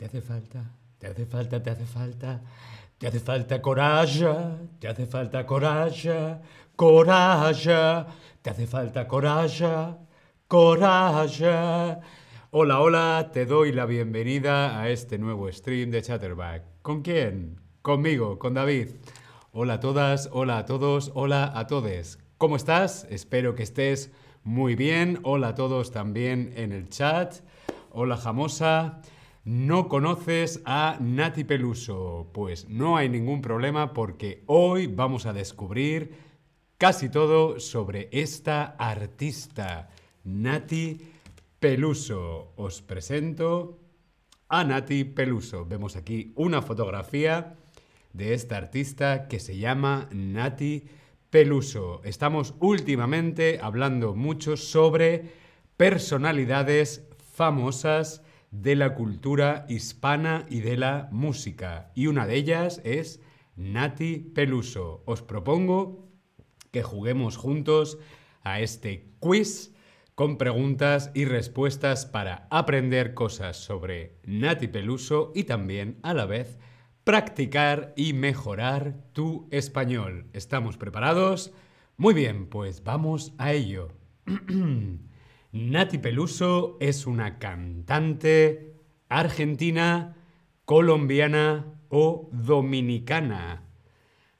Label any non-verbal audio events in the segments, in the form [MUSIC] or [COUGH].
Te hace falta, te hace falta, te hace falta. Te hace falta coraje, te hace falta coraje, coraje. Te hace falta coraje, coraje. Hola, hola, te doy la bienvenida a este nuevo stream de Chatterback. ¿Con quién? Conmigo, con David. Hola a todas, hola a todos, hola a todes. ¿Cómo estás? Espero que estés muy bien. Hola a todos también en el chat. Hola Jamosa. ¿No conoces a Nati Peluso? Pues no hay ningún problema porque hoy vamos a descubrir casi todo sobre esta artista, Nati Peluso. Os presento a Nati Peluso. Vemos aquí una fotografía de esta artista que se llama Nati Peluso. Estamos últimamente hablando mucho sobre personalidades famosas de la cultura hispana y de la música. Y una de ellas es Nati Peluso. Os propongo que juguemos juntos a este quiz con preguntas y respuestas para aprender cosas sobre Nati Peluso y también a la vez practicar y mejorar tu español. ¿Estamos preparados? Muy bien, pues vamos a ello. [CLEARS THROAT] Nati Peluso es una cantante argentina, colombiana o dominicana.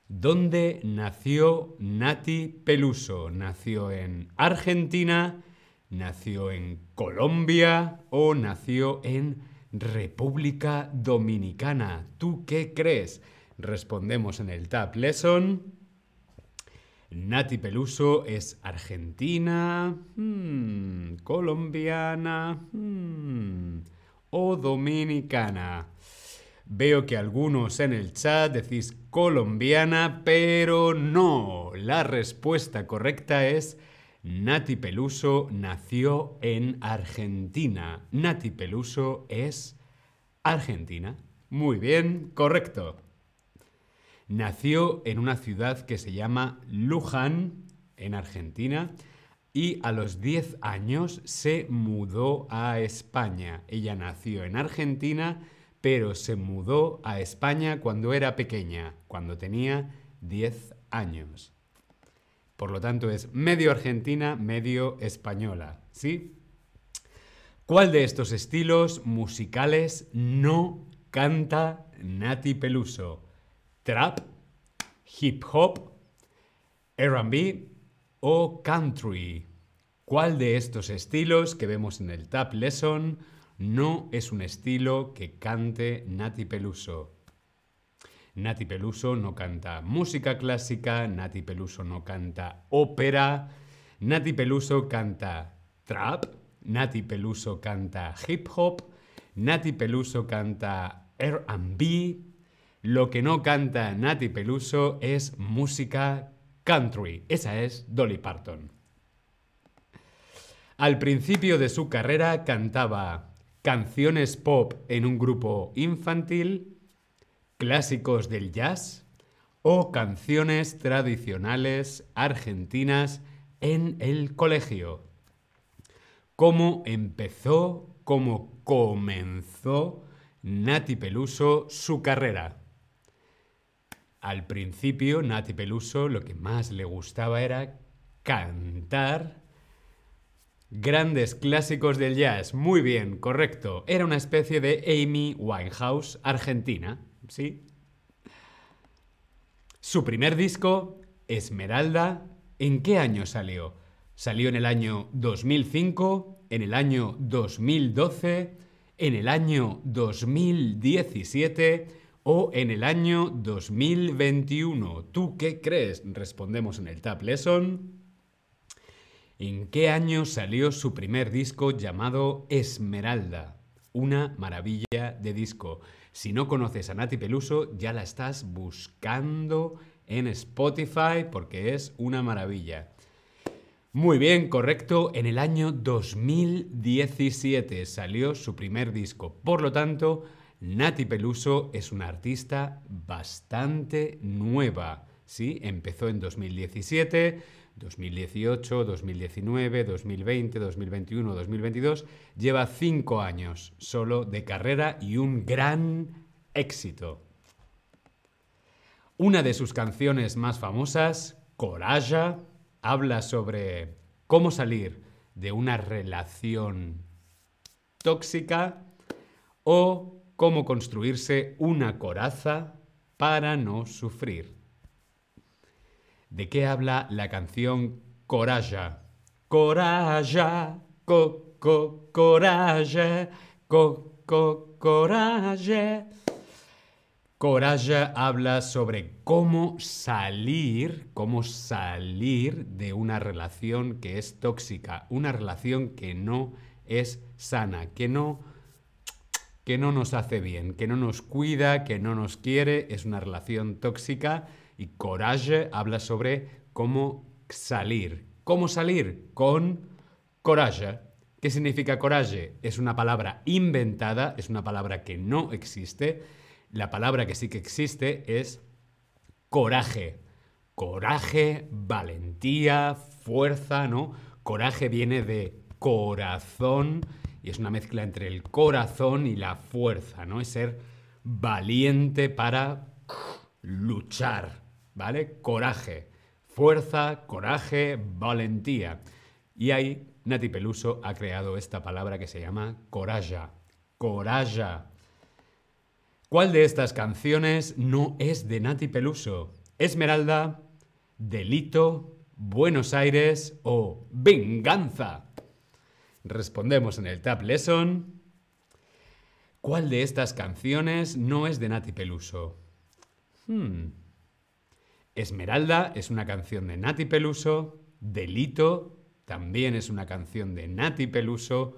¿Dónde nació Nati Peluso? ¿Nació en Argentina? ¿Nació en Colombia? ¿O nació en República Dominicana? ¿Tú qué crees? Respondemos en el Tab Lesson. Nati Peluso es argentina, hmm, colombiana hmm, o dominicana. Veo que algunos en el chat decís colombiana, pero no. La respuesta correcta es Nati Peluso nació en Argentina. Nati Peluso es argentina. Muy bien, correcto. Nació en una ciudad que se llama Luján, en Argentina, y a los 10 años se mudó a España. Ella nació en Argentina, pero se mudó a España cuando era pequeña, cuando tenía 10 años. Por lo tanto, es medio argentina, medio española, ¿sí? ¿Cuál de estos estilos musicales no canta Nati Peluso? Trap, hip hop, RB o country. ¿Cuál de estos estilos que vemos en el Tap Lesson no es un estilo que cante Nati Peluso? Nati Peluso no canta música clásica, Nati Peluso no canta ópera, Nati Peluso canta trap, Nati Peluso canta hip hop, Nati Peluso canta RB, lo que no canta Nati Peluso es música country. Esa es Dolly Parton. Al principio de su carrera cantaba canciones pop en un grupo infantil, clásicos del jazz o canciones tradicionales argentinas en el colegio. ¿Cómo empezó, cómo comenzó Nati Peluso su carrera? Al principio, Nati Peluso lo que más le gustaba era cantar grandes clásicos del jazz. Muy bien, correcto. Era una especie de Amy Winehouse argentina, ¿sí? Su primer disco, Esmeralda, ¿en qué año salió? Salió en el año 2005, en el año 2012, en el año 2017 o en el año 2021. ¿Tú qué crees? Respondemos en el Tab Lesson. ¿En qué año salió su primer disco llamado Esmeralda? Una maravilla de disco. Si no conoces a Nati Peluso, ya la estás buscando en Spotify porque es una maravilla. Muy bien, correcto. En el año 2017 salió su primer disco. Por lo tanto, Nati Peluso es una artista bastante nueva. ¿sí? Empezó en 2017, 2018, 2019, 2020, 2021, 2022, lleva cinco años solo de carrera y un gran éxito. Una de sus canciones más famosas, Coraja, habla sobre cómo salir de una relación tóxica o cómo construirse una coraza para no sufrir. ¿De qué habla la canción Coraja? Coraja, co, co, coraje, co, co, coraje. Coraja habla sobre cómo salir, cómo salir de una relación que es tóxica, una relación que no es sana, que no que no nos hace bien, que no nos cuida, que no nos quiere, es una relación tóxica y coraje habla sobre cómo salir. ¿Cómo salir? Con coraje. ¿Qué significa coraje? Es una palabra inventada, es una palabra que no existe la palabra que sí que existe es coraje. Coraje, valentía, fuerza, ¿no? Coraje viene de corazón y es una mezcla entre el corazón y la fuerza, ¿no? Es ser valiente para luchar, ¿vale? Coraje, fuerza, coraje, valentía. Y ahí Nati Peluso ha creado esta palabra que se llama coralla. Coralla. ¿Cuál de estas canciones no es de Nati Peluso? Esmeralda, Delito, Buenos Aires o Venganza. Respondemos en el Tap Lesson. ¿Cuál de estas canciones no es de Nati Peluso? Hmm. Esmeralda es una canción de Nati Peluso. Delito también es una canción de Nati Peluso.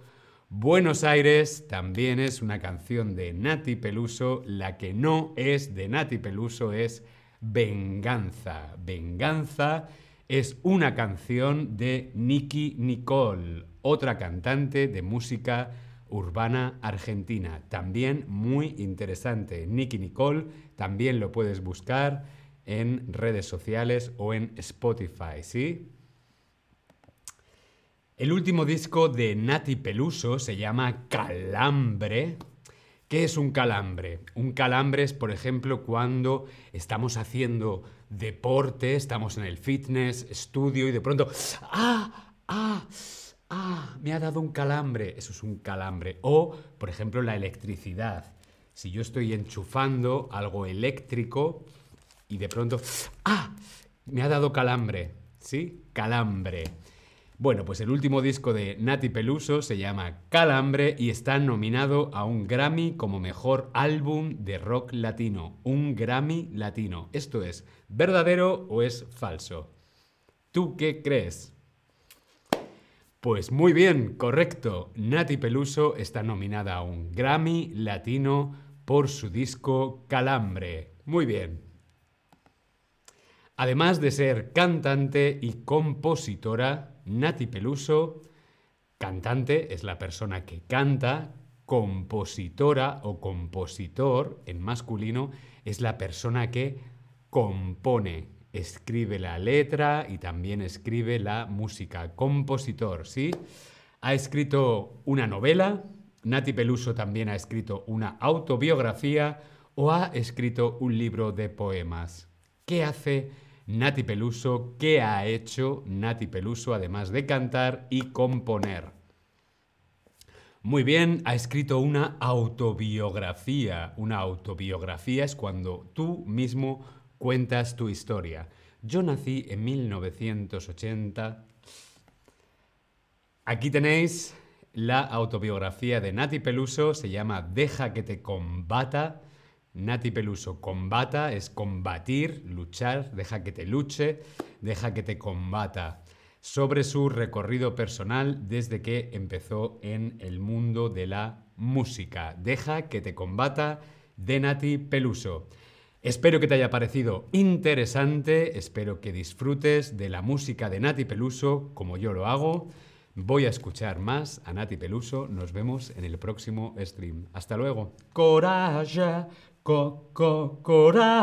Buenos Aires también es una canción de Nati Peluso. La que no es de Nati Peluso es Venganza. Venganza es una canción de Nicky Nicole, otra cantante de música urbana argentina. También muy interesante. Nicky Nicole también lo puedes buscar en redes sociales o en Spotify, ¿sí? El último disco de Nati Peluso se llama Calambre. ¿Qué es un calambre? Un calambre es, por ejemplo, cuando estamos haciendo deporte, estamos en el fitness, estudio y de pronto, ¡ah! ¡ah! Me ha dado un calambre. Eso es un calambre. O, por ejemplo, la electricidad. Si yo estoy enchufando algo eléctrico y de pronto, ¡ah! Me ha dado calambre. ¿Sí? Calambre. Bueno, pues el último disco de Nati Peluso se llama Calambre y está nominado a un Grammy como mejor álbum de rock latino. Un Grammy latino. ¿Esto es verdadero o es falso? ¿Tú qué crees? Pues muy bien, correcto. Nati Peluso está nominada a un Grammy latino por su disco Calambre. Muy bien. Además de ser cantante y compositora, Nati Peluso, cantante es la persona que canta, compositora o compositor en masculino es la persona que compone, escribe la letra y también escribe la música. Compositor, ¿sí? Ha escrito una novela, Nati Peluso también ha escrito una autobiografía o ha escrito un libro de poemas. ¿Qué hace Nati Peluso, ¿qué ha hecho Nati Peluso además de cantar y componer? Muy bien, ha escrito una autobiografía. Una autobiografía es cuando tú mismo cuentas tu historia. Yo nací en 1980. Aquí tenéis la autobiografía de Nati Peluso, se llama Deja que te combata. Nati Peluso, combata es combatir, luchar, deja que te luche, deja que te combata. Sobre su recorrido personal desde que empezó en el mundo de la música. Deja que te combata de Nati Peluso. Espero que te haya parecido interesante, espero que disfrutes de la música de Nati Peluso como yo lo hago. Voy a escuchar más a Nati Peluso. Nos vemos en el próximo stream. Hasta luego. Coraje, co, co, cora.